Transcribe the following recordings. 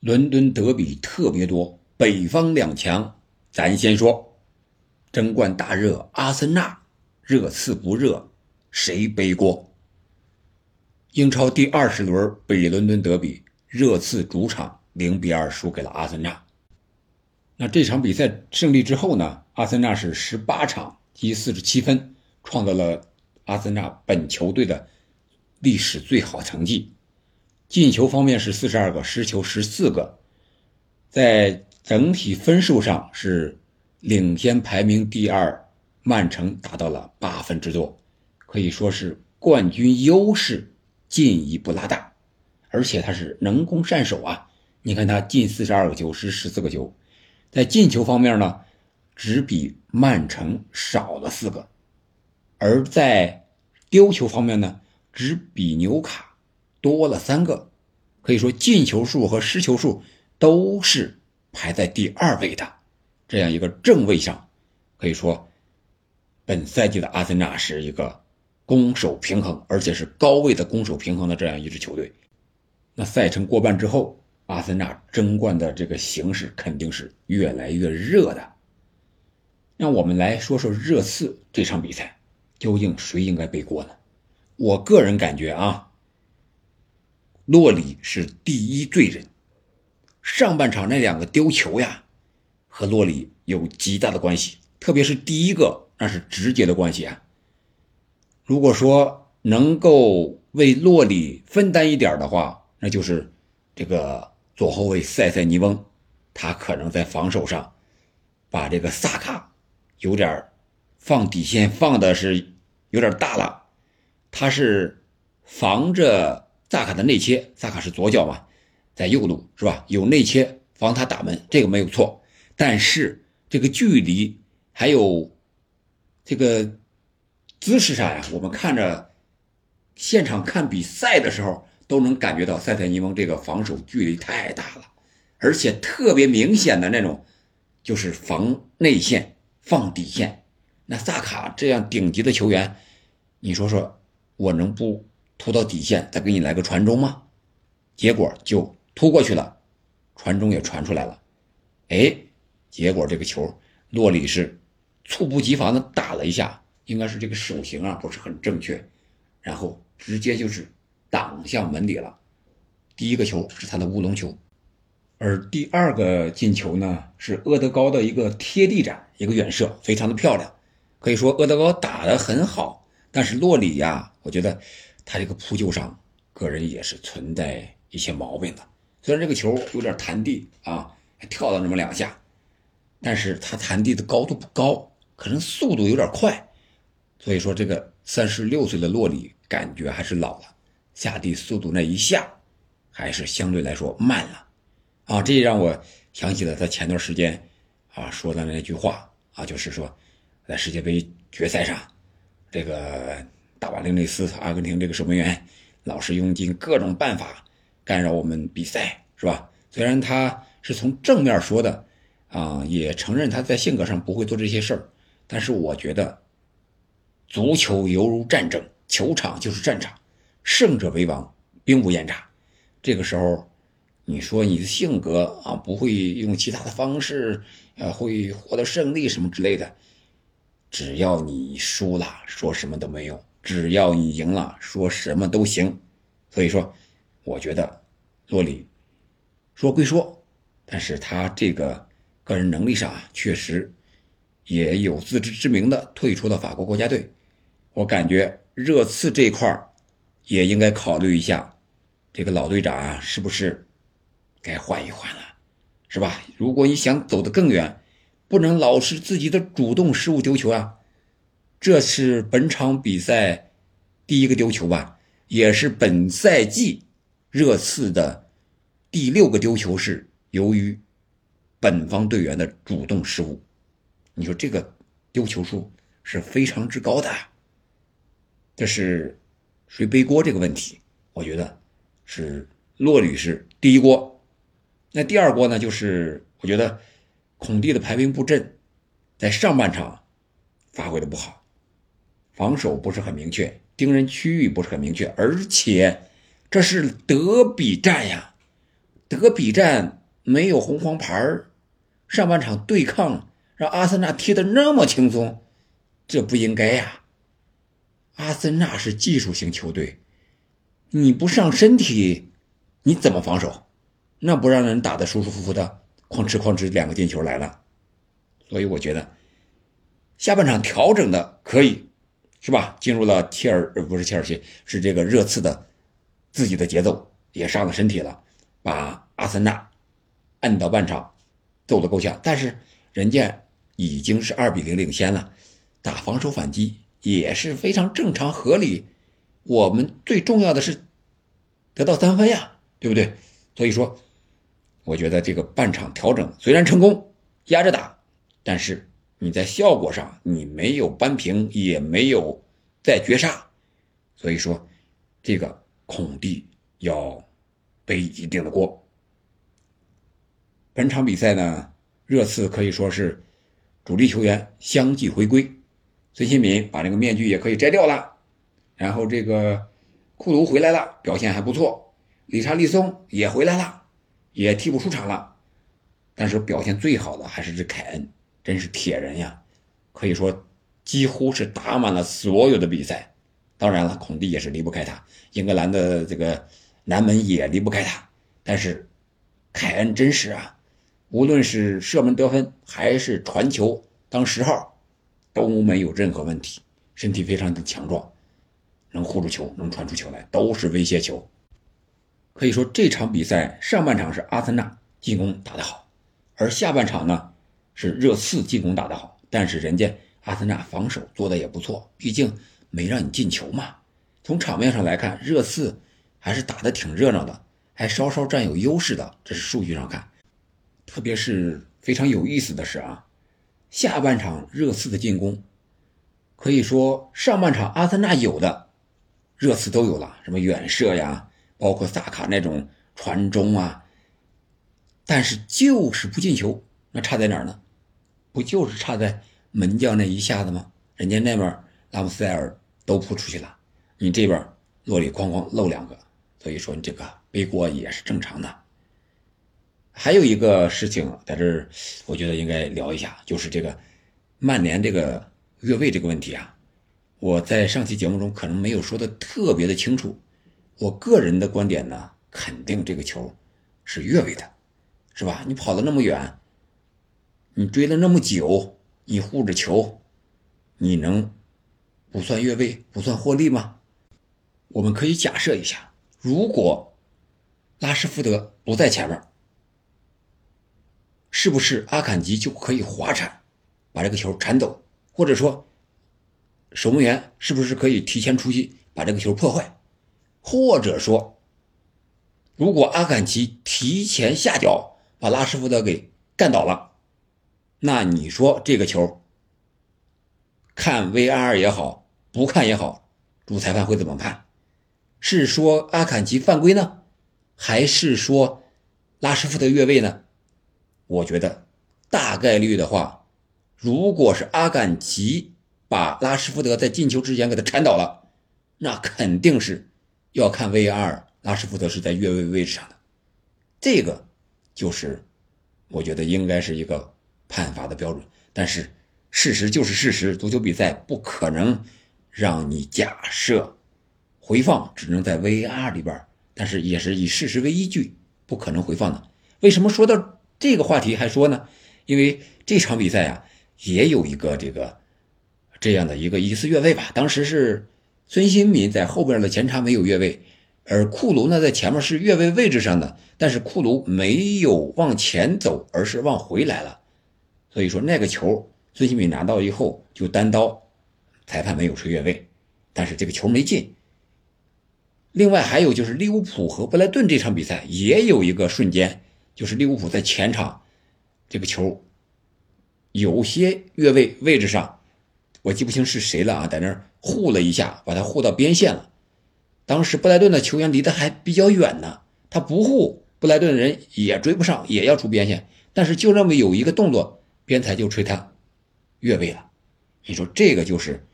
伦敦德比特别多，北方两强，咱先说争冠大热，阿森纳热刺不热，谁背锅？英超第二十轮北伦敦德比，热刺主场零比二输给了阿森纳。那这场比赛胜利之后呢？阿森纳是十八场积四十七分，创造了阿森纳本球队的历史最好成绩。进球方面是四十二个，失球十四个，在整体分数上是领先排名第二曼城达到了八分之多，可以说是冠军优势进一步拉大，而且他是能攻善守啊！你看他进四十二个球，失十四个球，在进球方面呢，只比曼城少了四个，而在丢球方面呢，只比纽卡。多了三个，可以说进球数和失球数都是排在第二位的，这样一个正位上，可以说本赛季的阿森纳是一个攻守平衡，而且是高位的攻守平衡的这样一支球队。那赛程过半之后，阿森纳争冠的这个形势肯定是越来越热的。让我们来说说热刺这场比赛，究竟谁应该背锅呢？我个人感觉啊。洛里是第一罪人，上半场那两个丢球呀，和洛里有极大的关系，特别是第一个，那是直接的关系啊。如果说能够为洛里分担一点的话，那就是这个左后卫塞塞尼翁，他可能在防守上把这个萨卡有点放底线放的是有点大了，他是防着。萨卡的内切，萨卡是左脚嘛，在右路是吧？有内切防他打门，这个没有错。但是这个距离还有这个姿势上呀，我们看着现场看比赛的时候，都能感觉到塞特尼翁这个防守距离太大了，而且特别明显的那种，就是防内线放底线。那萨卡这样顶级的球员，你说说，我能不？突到底线，再给你来个传中吗？结果就突过去了，传中也传出来了。哎，结果这个球洛里是猝不及防的打了一下，应该是这个手型啊不是很正确，然后直接就是挡向门里了。第一个球是他的乌龙球，而第二个进球呢是阿德高的一个贴地斩，一个远射，非常的漂亮。可以说阿德高打得很好，但是洛里呀，我觉得。他这个扑救上，个人也是存在一些毛病的。虽然这个球有点弹地啊，还跳了那么两下，但是他弹地的高度不高，可能速度有点快。所以说，这个三十六岁的洛里感觉还是老了，下地速度那一下还是相对来说慢了啊。这也让我想起了他前段时间啊说的那句话啊，就是说在世界杯决赛上这个。打完另类斯，阿根廷这个守门员老是用尽各种办法干扰我们比赛，是吧？虽然他是从正面说的，啊，也承认他在性格上不会做这些事儿，但是我觉得，足球犹如战争，球场就是战场，胜者为王，兵不厌诈。这个时候，你说你的性格啊，不会用其他的方式，呃，会获得胜利什么之类的，只要你输了，说什么都没用。只要你赢了，说什么都行。所以说，我觉得洛里说归说，但是他这个个人能力上啊，确实也有自知之明的退出了法国国家队。我感觉热刺这块也应该考虑一下，这个老队长啊，是不是该换一换了，是吧？如果你想走得更远，不能老是自己的主动失误丢球啊。这是本场比赛第一个丢球吧，也是本赛季热刺的第六个丢球是由于本方队员的主动失误。你说这个丢球数是非常之高的，这是谁背锅这个问题？我觉得是洛里是第一锅，那第二锅呢？就是我觉得孔蒂的排兵布阵在上半场发挥的不好。防守不是很明确，盯人区域不是很明确，而且这是德比战呀，德比战没有红黄牌儿上半场对抗让阿森纳踢得那么轻松，这不应该呀。阿森纳是技术型球队，你不上身体，你怎么防守？那不让人打得舒舒服服的，哐哧哐哧两个进球来了。所以我觉得下半场调整的可以，是吧？进入了切尔不是切尔西，是这个热刺的自己的节奏，也上了身体了，把阿森纳按到半场揍得够呛。但是人家已经是二比零领先了，打防守反击也是非常正常合理。我们最重要的是得到三分呀，对不对？所以说，我觉得这个半场调整虽然成功，压着打。但是你在效果上，你没有扳平，也没有再绝杀，所以说这个孔蒂要背一定的锅。本场比赛呢，热刺可以说是主力球员相继回归，孙兴敏把这个面具也可以摘掉了，然后这个库卢回来了，表现还不错，理查利松也回来了，也替补出场了，但是表现最好的还是这凯恩。真是铁人呀，可以说几乎是打满了所有的比赛。当然了，孔蒂也是离不开他，英格兰的这个南门也离不开他。但是凯恩真是啊，无论是射门得分还是传球当十号，都没有任何问题。身体非常的强壮，能护住球，能传出球来，都是威胁球。可以说这场比赛上半场是阿森纳进攻打得好，而下半场呢？是热刺进攻打得好，但是人家阿森纳防守做的也不错，毕竟没让你进球嘛。从场面上来看，热刺还是打得挺热闹的，还稍稍占有优势的。这是数据上看，特别是非常有意思的是啊，下半场热刺的进攻，可以说上半场阿森纳有的，热刺都有了，什么远射呀，包括萨卡那种传中啊，但是就是不进球，那差在哪儿呢？不就是差在门将那一下子吗？人家那边拉姆塞尔都扑出去了，你这边洛里哐哐漏两个，所以说你这个背锅也是正常的。还有一个事情在这儿，我觉得应该聊一下，就是这个曼联这个越位这个问题啊。我在上期节目中可能没有说的特别的清楚，我个人的观点呢，肯定这个球是越位的，是吧？你跑了那么远。你追了那么久，你护着球，你能不算越位、不算获利吗？我们可以假设一下，如果拉什福德不在前面，是不是阿坎吉就可以滑铲把这个球铲走？或者说，守门员是不是可以提前出击把这个球破坏？或者说，如果阿坎吉提前下脚把拉什福德给干倒了？那你说这个球，看 VR 也好，不看也好，主裁判会怎么判？是说阿坎吉犯规呢，还是说拉什福德越位呢？我觉得大概率的话，如果是阿坎吉把拉什福德在进球之前给他铲倒了，那肯定是要看 VR，拉什福德是在越位位置上的。这个就是我觉得应该是一个。判罚的标准，但是事实就是事实，足球比赛不可能让你假设回放，只能在 V R 里边，但是也是以事实为依据，不可能回放的。为什么说到这个话题还说呢？因为这场比赛啊，也有一个这个这样的一个疑似越位吧。当时是孙兴民在后边的前插没有越位，而库卢呢在前面是越位位置上的，但是库卢没有往前走，而是往回来了。所以说那个球，孙兴敏拿到以后就单刀，裁判没有吹越位，但是这个球没进。另外还有就是利物浦和布莱顿这场比赛也有一个瞬间，就是利物浦在前场，这个球有些越位位置上，我记不清是谁了啊，在那儿护了一下，把他护到边线了。当时布莱顿的球员离得还比较远呢，他不护，布莱顿的人也追不上，也要出边线，但是就那么有一个动作。边裁就吹他越位了，你说这个就是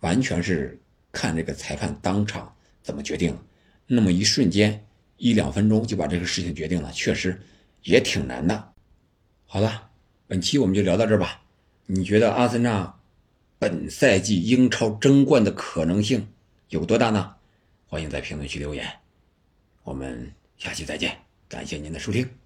完全是看这个裁判当场怎么决定。那么一瞬间一两分钟就把这个事情决定了，确实也挺难的。好了，本期我们就聊到这儿吧。你觉得阿森纳本赛季英超争冠的可能性有多大呢？欢迎在评论区留言。我们下期再见，感谢您的收听。